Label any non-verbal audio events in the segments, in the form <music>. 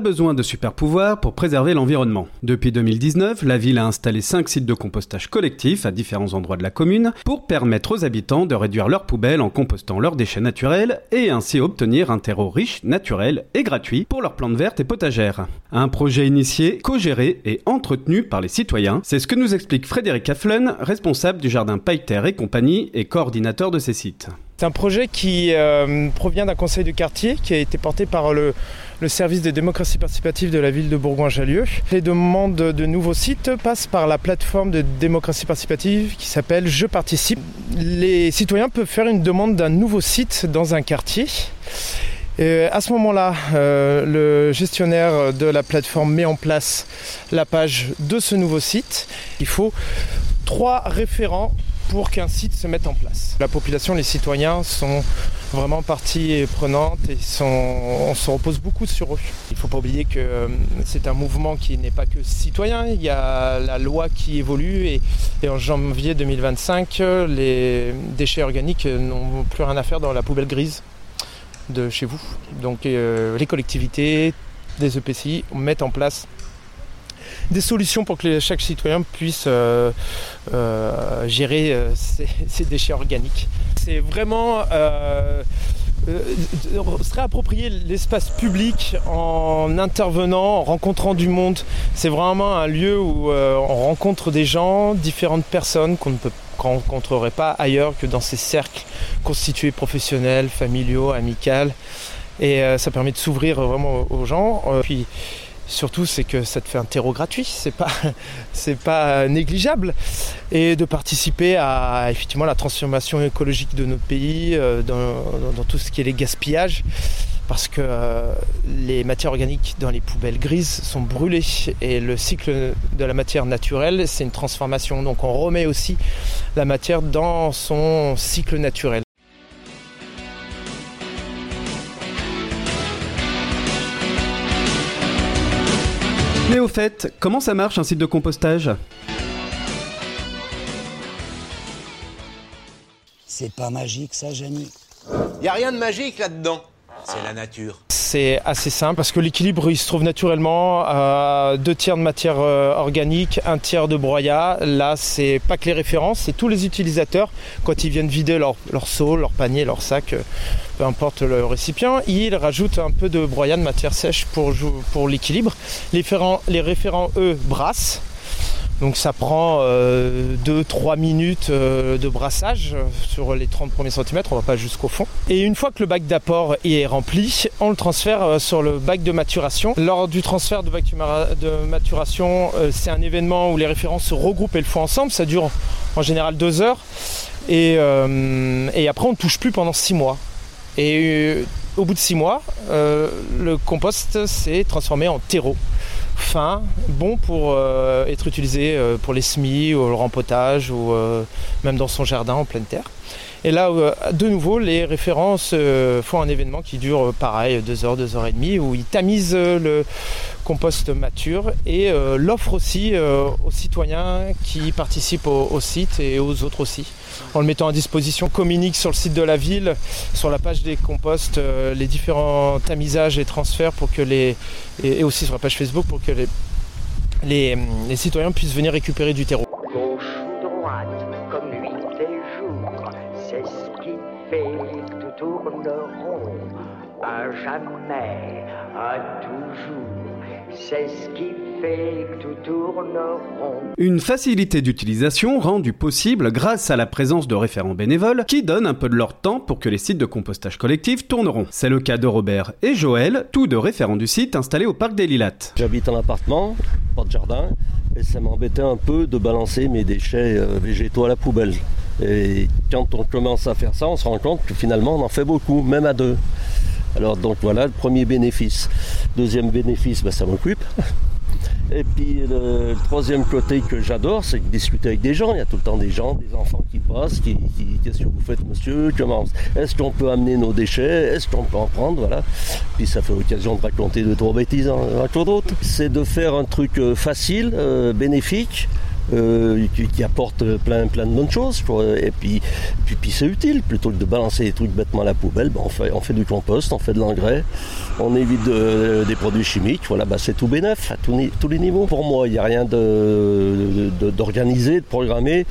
besoin de super pouvoirs pour préserver l'environnement. Depuis 2019, la ville a installé 5 sites de compostage collectif à différents endroits de la commune pour permettre aux habitants de réduire leurs poubelles en compostant leurs déchets naturels et ainsi obtenir un terreau riche, naturel et gratuit pour leurs plantes vertes et potagères. Un projet initié, co-géré et entretenu par les citoyens, c'est ce que nous explique Frédéric Afflen, responsable du jardin Pailleter et compagnie et coordinateur de ces sites. C'est un projet qui euh, provient d'un conseil de quartier qui a été porté par le, service de démocratie participative de la ville de Bourgoin-Jallieu. Les demandes de nouveaux sites passent par la plateforme de démocratie participative qui s'appelle Je participe. Les citoyens peuvent faire une demande d'un nouveau site dans un quartier. Et à ce moment-là, euh, le gestionnaire de la plateforme met en place la page de ce nouveau site. Il faut trois référents pour qu'un site se mette en place. La population, les citoyens sont vraiment partie prenante et on se repose beaucoup sur eux. Il ne faut pas oublier que euh, c'est un mouvement qui n'est pas que citoyen, il y a la loi qui évolue et, en janvier 2025, les déchets organiques n'ont plus rien à faire dans la poubelle grise de chez vous. Donc euh, les collectivités, des EPCI mettent en place des solutions pour que chaque citoyen puisse euh, euh, gérer euh, ses, <laughs> déchets organiques. C'est vraiment se réapproprier l'espace public en intervenant, en rencontrant du monde. C'est vraiment un lieu où on rencontre des gens, différentes personnes qu'on ne peut rencontrerait pas ailleurs que dans ces cercles constitués professionnels, familiaux, amicaux. Et ça permet de s'ouvrir vraiment aux gens. puis Surtout, c'est que ça te fait un terreau gratuit, c'est pas, <laughs> c'est pas négligeable. Et de participer à effectivement la transformation écologique de notre pays, euh, dans, tout ce qui est les gaspillages, parce que euh, les matières organiques dans les poubelles grises sont brûlées. Et le cycle de la matière naturelle, c'est une transformation. Donc on remet aussi la matière dans son cycle naturel. Fait, comment ça marche un site de compostage C'est pas magique ça, Janie. Y a rien de magique là-dedans. C'est la nature. C'est assez simple parce que l'équilibre il se trouve naturellement à deux tiers de matière euh, organique, un tiers de broyat. Là, c'est pas que les références, c'est tous les utilisateurs quand ils viennent vider leur, seau, leur panier, leur sac, euh, peu importe le récipient, ils rajoutent un peu de broyat de matière sèche pour, pour l'équilibre. Les, les référents, eux, brassent donc ça prend 2-3 euh, minutes euh, de brassage sur les 30 premiers centimètres, on va pas jusqu'au fond. Et une fois que le bac d'apport est rempli, on le transfère euh, sur le bac de maturation. Lors du transfert de bac de maturation, c'est un événement où les références se regroupent et le font ensemble. Ça dure en général 2 heures. Et, et après on ne touche plus pendant 6 mois. Et au bout de 6 mois, le compost s'est transformé en terreau fin, bon pour euh, être utilisé euh, pour les semis ou le rempotage ou euh, même dans son jardin en pleine terre. Et là, de nouveau, les références font un événement qui dure pareil, deux heures, deux heures et demie, où ils tamisent le compost mature et l'offrent aussi aux citoyens qui participent au site et aux autres aussi en le mettant à disposition, communique sur le site de la ville, sur la page des composts, euh, les différents tamisages et transferts pour que les. et, aussi sur la page Facebook pour que les, les, citoyens puissent venir récupérer du terreau. Gauche droite, comme nuit et c'est ce qui fait tout c'est ce qui une facilité d'utilisation rendue possible grâce à la présence de référents bénévoles qui donnent un peu de leur temps pour que les sites de compostage collectif tourneront. C'est le cas de Robert et Joël, tous deux référents du site installés au parc des Lilates. J'habite en appartement, pas de jardin, et ça m'embêtait un peu de balancer mes déchets euh, végétaux à la poubelle. Et quand on commence à faire ça, on se rend compte que finalement on en fait beaucoup, même à deux. Alors donc voilà le premier bénéfice. Deuxième bénéfice, ben, ça m'occupe. Et puis le, troisième côté que j'adore, c'est discuter avec des gens. Il y a tout le temps des gens, des enfants qui passent, qui, qu'est-ce que vous faites monsieur? Comment Est-ce qu'on peut amener nos déchets? Est-ce qu'on peut en prendre? Voilà. Puis ça fait l'occasion de raconter deux trois bêtises en, d'autres. C'est de faire un truc euh, facile, euh, bénéfique, euh, qui, qui apporte plein, plein de bonnes choses. Et puis, puis, puis c'est utile. Plutôt que de balancer des trucs bêtement à la poubelle, ben, on, fait, on fait du compost, on fait de l'engrais, on évite de- des produits chimiques. Voilà, ben, c'est tout bénef à tous tous les niveaux. Pour moi, il n'y a rien de- de- d'organisé, de, programmé.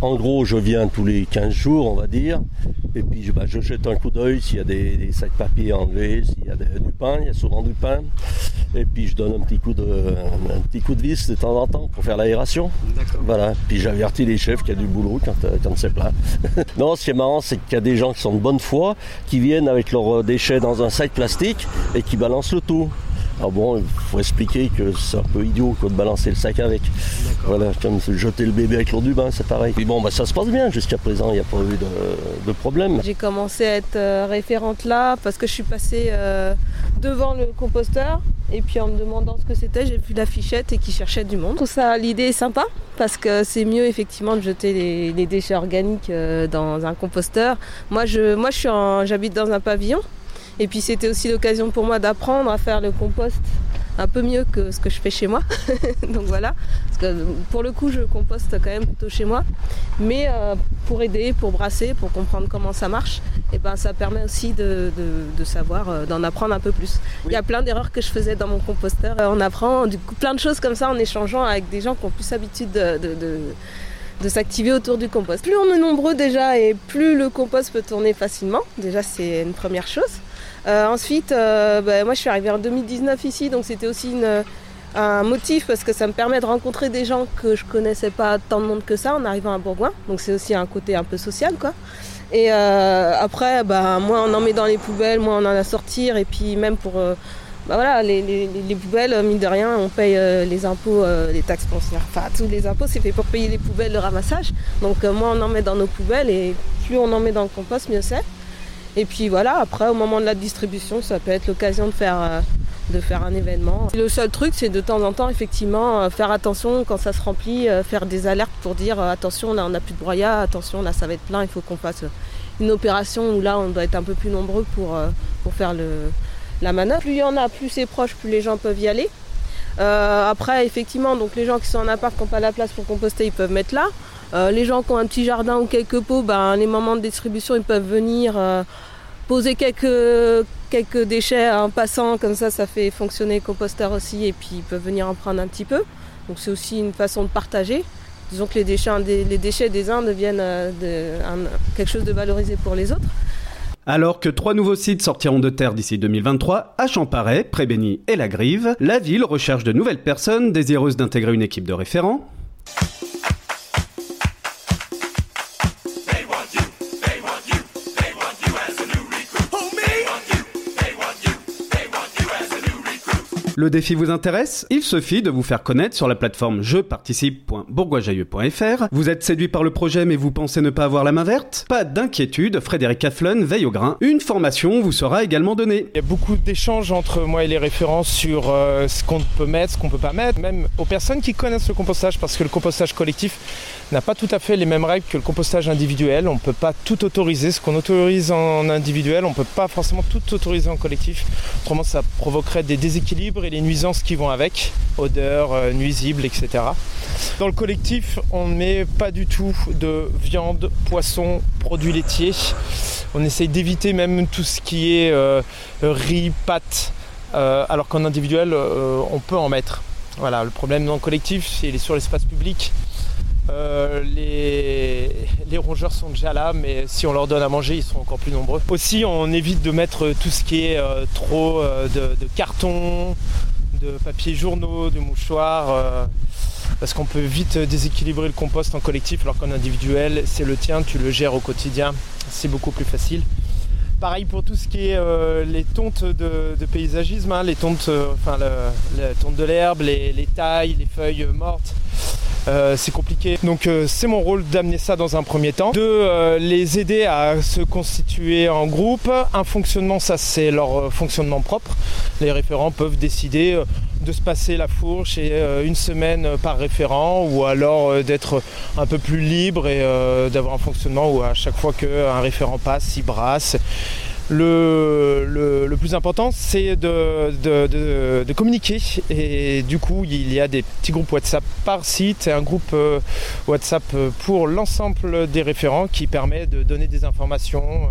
En gros, je viens tous les 15 jours, on va dire. Et puis, je, bah, je jette un coup d'œil s'il y a des, des sacs papier à enlever, s'il y a des- du pain, il y a souvent du pain. Et puis, je donne un petit coup de, un petit coup de vis de temps en temps pour faire l'aération. Voilà. Puis, j'avertis les chefs qu'il y a du boulot quand, euh, quand c'est plat. <laughs> non, ce qui est marrant, c'est qu'il y a des gens qui sont de bonne foi, qui viennent avec leurs euh, déchets dans un sac plastique et qui balancent le tout. Ah bon, il faut expliquer que c'est un peu idiot quoi, de balancer le sac avec. Voilà, comme jeter le bébé avec l'eau du bain, c'est pareil. Puis bon, bah, ça se passe bien jusqu'à présent, il n'y a pas eu de, de problème. J'ai commencé à être euh, référente là parce que je suis passée euh, devant le composteur et puis en me demandant ce que c'était, j'ai vu l'affichette et qui cherchait du monde. Je trouve ça l'idée est sympa parce que c'est mieux effectivement de jeter les, les déchets organiques euh, dans un composteur. Moi je moi je suis en- j'habite dans un pavillon et puis c'était aussi l'occasion pour moi d'apprendre à faire le compost un peu mieux que ce que je fais chez moi. <laughs> Donc voilà, parce que pour le coup je composte quand même plutôt chez moi, mais euh, pour aider, pour brasser, pour comprendre comment ça marche, et ben ça permet aussi de, de- de savoir, euh, d'en apprendre un peu plus. Il y a plein d'erreurs que je faisais dans mon composteur. Euh, On apprend du coup plein de choses comme ça en échangeant avec des gens qui ont plus l'habitude de, de- de- de s'activer autour du compost. Plus on est nombreux déjà et plus le compost peut tourner facilement. Déjà c'est une première chose. Euh, ensuite, euh, ben, moi je suis arrivée en 2019 ici, donc c'était aussi une- un motif parce que ça me permet de rencontrer des gens que je connaissais pas tant de monde que ça en arrivant à Bourgoin. Donc c'est aussi un côté un peu social quoi. Et euh, après, bah, moins on en met dans les poubelles, moins on en a à sortir. Et puis même pour euh, bah voilà, les, les- les- les poubelles, euh, mine de rien, on paye euh, les impôts, euh, les taxes foncières, enfin tous les impôts, c'est fait pour payer les poubelles, le ramassage. Donc euh, moins on en met dans nos poubelles et plus on en met dans le compost, mieux c'est. Et puis voilà, après au moment de la distribution, ça peut être l'occasion de faire, euh, de faire un événement. Le seul truc, c'est de temps en temps, effectivement, euh, faire attention quand ça se remplit, euh, faire des alertes pour dire attention, là on n'a plus de broyat, attention, là ça va être plein, il faut qu'on fasse une opération où là on doit être un peu plus nombreux pour, pour faire le, la manœuvre. Plus il y en a, plus c'est proche, plus les gens peuvent y aller. Après, effectivement, donc les gens qui sont en appart, qui n'ont pas la place pour composter, ils peuvent mettre là. Les gens qui ont un petit jardin ou quelques pots, ben, les moments de distribution, ils peuvent venir poser quelques, quelques déchets en passant, comme ça, ça fait fonctionner le composteur aussi, et puis ils peuvent venir en prendre un petit peu. Donc c'est aussi une façon de partager. Disons que les déchets, déchets des uns deviennent euh, un- quelque chose de valorisé pour les autres. Alors que trois nouveaux sites sortiront de terre d'ici 2023, à Champaret, Prébény et La Grive, la ville recherche de nouvelles personnes désireuses d'intégrer une équipe de référents. Le défi vous intéresse? Il suffit de vous faire connaître sur la plateforme jeparticipe.bourgoisjailleux.fr. Vous êtes séduit par le projet mais vous pensez ne pas avoir la main verte? Pas d'inquiétude, Frédéric Afflun veille au grain. Une formation vous sera également donnée. Il y a beaucoup d'échanges entre moi et les référents sur euh, ce qu'on peut mettre, ce qu'on peut pas mettre, même aux personnes qui connaissent le compostage, parce que le compostage collectif n'a pas tout à fait les mêmes règles que le compostage individuel. On ne peut pas tout autoriser. Ce qu'on autorise en individuel, on ne peut pas forcément tout autoriser en collectif. Autrement, ça provoquerait des déséquilibres les nuisances qui vont avec, odeurs, euh, nuisibles, etc. Dans le collectif, on ne met pas du tout de viande, poisson, produits laitiers. On essaye d'éviter même tout ce qui est euh, riz, pâtes, euh, alors qu'en individuel, on peut en mettre. Voilà, le problème dans le collectif, c'est sur l'espace public. Euh, les, rongeurs sont déjà là, mais si on leur donne à manger, ils sont encore plus nombreux. Aussi, on évite de mettre tout ce qui est euh, trop euh, de, de carton, de papier journaux, de mouchoirs, parce qu'on peut vite déséquilibrer le compost en collectif, alors qu'en individuel, c'est le tien, tu le gères au quotidien, c'est beaucoup plus facile. Pareil pour tout ce qui est les tontes de, paysagisme, hein, les tontes, enfin tonte de l'herbe, les tailles, les feuilles mortes. Euh, c'est compliqué. Donc euh, c'est mon rôle d'amener ça dans un premier temps, de euh, les aider à se constituer en groupe. Un fonctionnement, ça c'est leur fonctionnement propre. Les référents peuvent décider de se passer la fourche et une semaine par référent ou alors d'être un peu plus libre et d'avoir un fonctionnement où à chaque fois qu'un référent passe, il brasse. Le, plus important, c'est de, communiquer. Et du coup, il y a des petits groupes WhatsApp par site et un groupe euh, WhatsApp pour l'ensemble des référents qui permet de donner des informations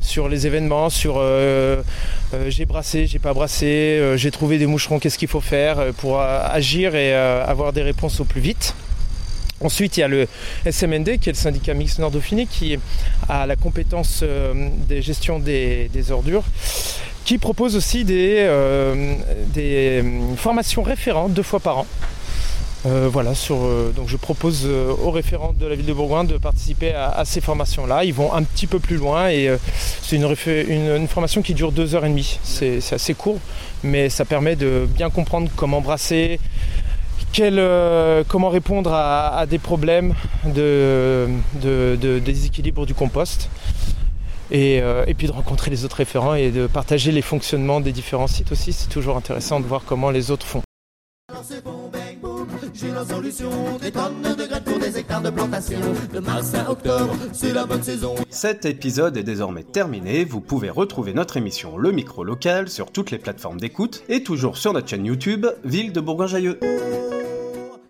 sur les événements, sur euh, euh, j'ai brassé, j'ai pas brassé, j'ai trouvé des moucherons, qu'est-ce qu'il faut faire pour agir et avoir des réponses au plus vite. Ensuite, il y a le SMND, qui est le syndicat mixte Nord-Dauphiné, qui a la compétence euh, des gestions des, ordures, qui propose aussi des, euh, euh, formations référentes deux fois par an. voilà, donc je propose aux référents de la ville de Bourgoin de participer à, ces formations-là. Ils vont un petit peu plus loin et c'est une, formation qui dure deux heures et demie. C'est assez court, mais ça permet de bien comprendre comment brasser, euh, comment répondre à, des problèmes de, déséquilibre du compost. Euh, et, puis de rencontrer les autres référents et de partager les fonctionnements des différents sites aussi. C'est toujours intéressant de voir comment les autres font. Cet épisode est désormais terminé. Vous pouvez retrouver notre émission Le Micro Local sur toutes les plateformes d'écoute et toujours sur notre chaîne YouTube Ville de Bourgoin-Jailleux.